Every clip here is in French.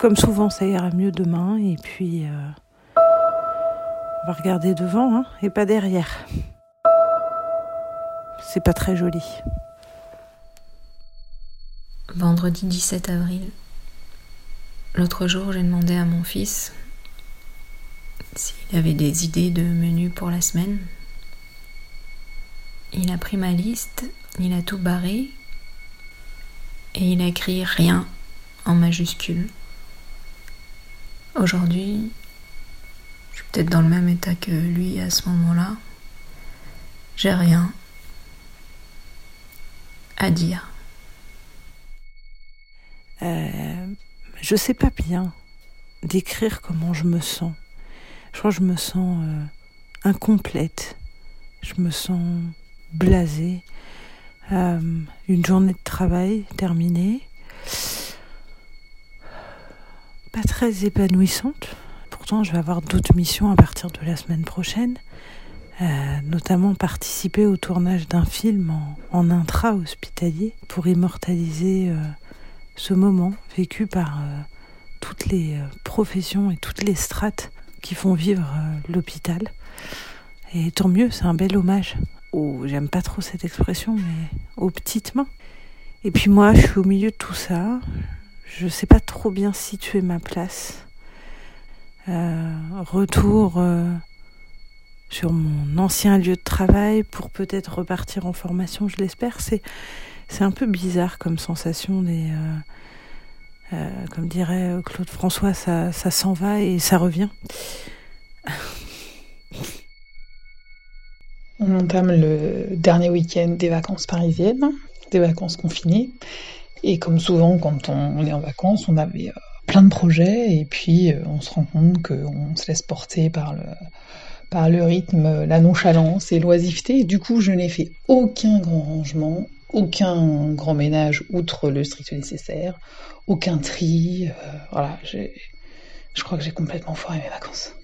comme souvent, ça ira mieux demain. Et puis, euh, on va regarder devant hein, et pas derrière. C'est pas très joli. Vendredi 17 avril. L'autre jour, j'ai demandé à mon fils s'il avait des idées de menu pour la semaine. Il a pris ma liste, il a tout barré et il a écrit rien en majuscule. Aujourd'hui, je suis peut-être dans le même état que lui à ce moment-là. J'ai rien à dire. Euh, je sais pas bien décrire comment je me sens. Je crois que je me sens euh, incomplète. Je me sens blasée. Euh, une journée de travail terminée. Très épanouissante. Pourtant, je vais avoir d'autres missions à partir de la semaine prochaine. Euh, notamment participer au tournage d'un film en, intra-hospitalier pour immortaliser euh, ce moment vécu par euh, toutes les professions et toutes les strates qui font vivre l'hôpital. Et tant mieux, c'est un bel hommage. aux- j'aime pas trop cette expression, mais aux petites mains. Et puis moi, je suis au milieu de tout ça. Je sais pas trop bien situer ma place. Euh, retour euh, sur mon ancien lieu de travail pour peut-être repartir en formation, je l'espère. C'est c'est un peu bizarre comme sensation euh, comme dirait Claude François, ça, ça s'en va et ça revient. On entame le dernier week-end des vacances parisiennes, des vacances confinées. Et comme souvent, quand on, est en vacances, on avait euh, plein de projets et puis euh, on se rend compte qu'on se laisse porter par le, par le rythme, la nonchalance et l'oisiveté. Et du coup, je n'ai fait aucun grand rangement, aucun grand ménage outre le strict nécessaire, aucun tri. euh, voilà, je crois que j'ai complètement foiré mes vacances.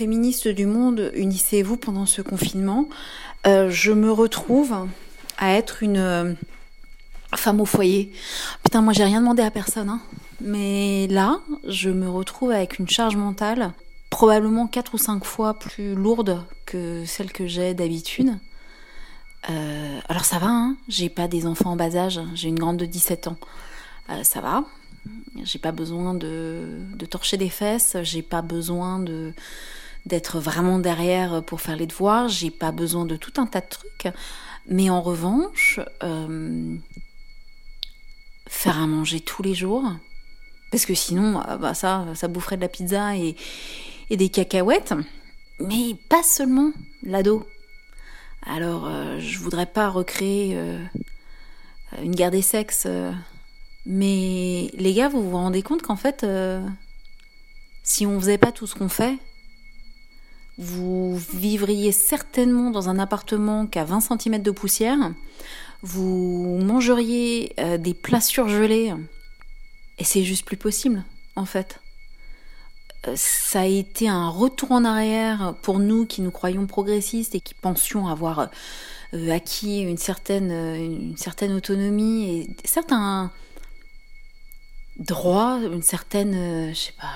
Féministes du monde, unissez-vous pendant ce confinement. Euh, je me retrouve être une euh, femme au foyer. Putain, moi j'ai rien demandé à personne, hein. mais là, je me retrouve avec une charge mentale probablement quatre ou cinq fois plus lourde que celle que j'ai d'habitude. Euh, alors ça va, hein. j'ai pas des enfants en bas âge, j'ai une grande de 17 ans. Euh, ça va, j'ai pas besoin de torcher des fesses, j'ai pas besoin de d'être vraiment derrière pour faire les devoirs, j'ai pas besoin de tout un tas de trucs. Mais en revanche, euh, faire à manger tous les jours, parce que sinon, euh, bah ça, ça boufferait de la pizza et, des cacahuètes, mais pas seulement l'ado. Alors, euh, je voudrais pas recréer euh, une guerre des sexes, euh, mais les gars, vous vous rendez compte qu'en fait, euh, si on faisait pas tout ce qu'on fait, vous vivriez certainement dans un appartement qui a 20 cm de poussière, vous mangeriez euh, des plats surgelés, et c'est juste plus possible, en fait. Euh, Ça a été un retour en arrière pour nous qui nous croyons progressistes et qui pensions avoir euh, acquis une certaine, une certaine autonomie et certains droits, une certaine, je sais pas,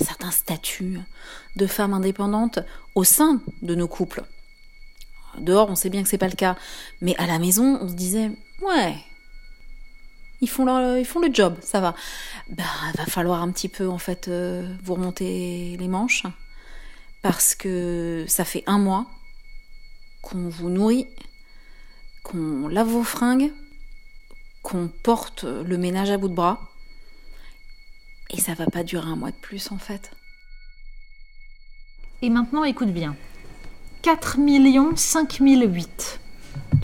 un certain statut de femme indépendante au sein de nos couples. Dehors, on sait bien que c'est pas le cas, mais à la maison, on se disait ouais, ils font ils font le job, ça va. Bah, va falloir un petit peu en fait euh, vous remonter les manches parce que ça fait un mois qu'on vous nourrit, qu'on lave vos fringues, qu'on porte le ménage à bout de bras. Et ça va pas durer un mois de plus en fait. Et maintenant, écoute bien. 4 millions 5008.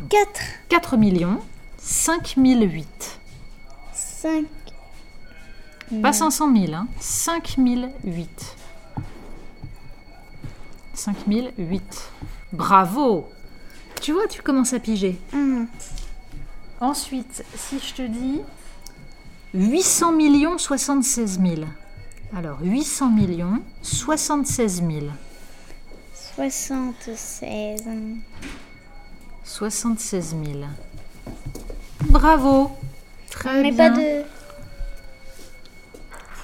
4, 4 millions 5008. 5, Pas 500 000, hein. 5008. 5008. Bravo Tu vois, tu commences à piger. Ensuite, si je te dis 800 millions 76 000. Alors, 800 millions 76 000. 76. 76 000. Bravo Très Mais bien. pas de.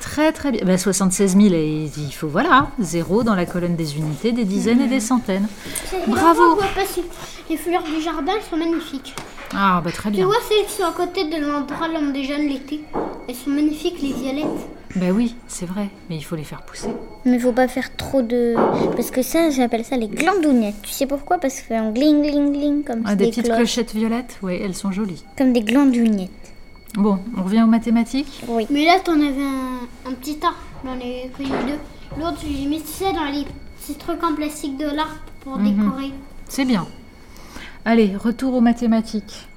Très très bien. Ben, 76 000, et il faut voilà, zéro dans la colonne des unités, des dizaines et des centaines. Bravo. Ouais, parce que les fleurs du jardin elles sont magnifiques. Ah, bah très Tu bien. vois celles qui sont à côté de l'endroit où on déjeune l'été Elles sont magnifiques, les violettes. Ben oui, c'est vrai, mais il faut les faire pousser. Mais faut pas faire trop de. Parce que ça, j'appelle ça les glandounettes. Tu sais pourquoi? Parce qu'elles font gling gling gling comme Ah, des, des petites cloches. clochettes violettes, oui, elles sont jolies. Comme des glandounettes. Bon, on revient aux mathématiques? Oui. Mais là, t'en avais un, un petit tas. J'en ai connu deux. L'autre, j'ai mis ça dans les petits trucs en plastique de l'arbre pour Mhm. décorer. C'est bien. Allez, retour aux mathématiques.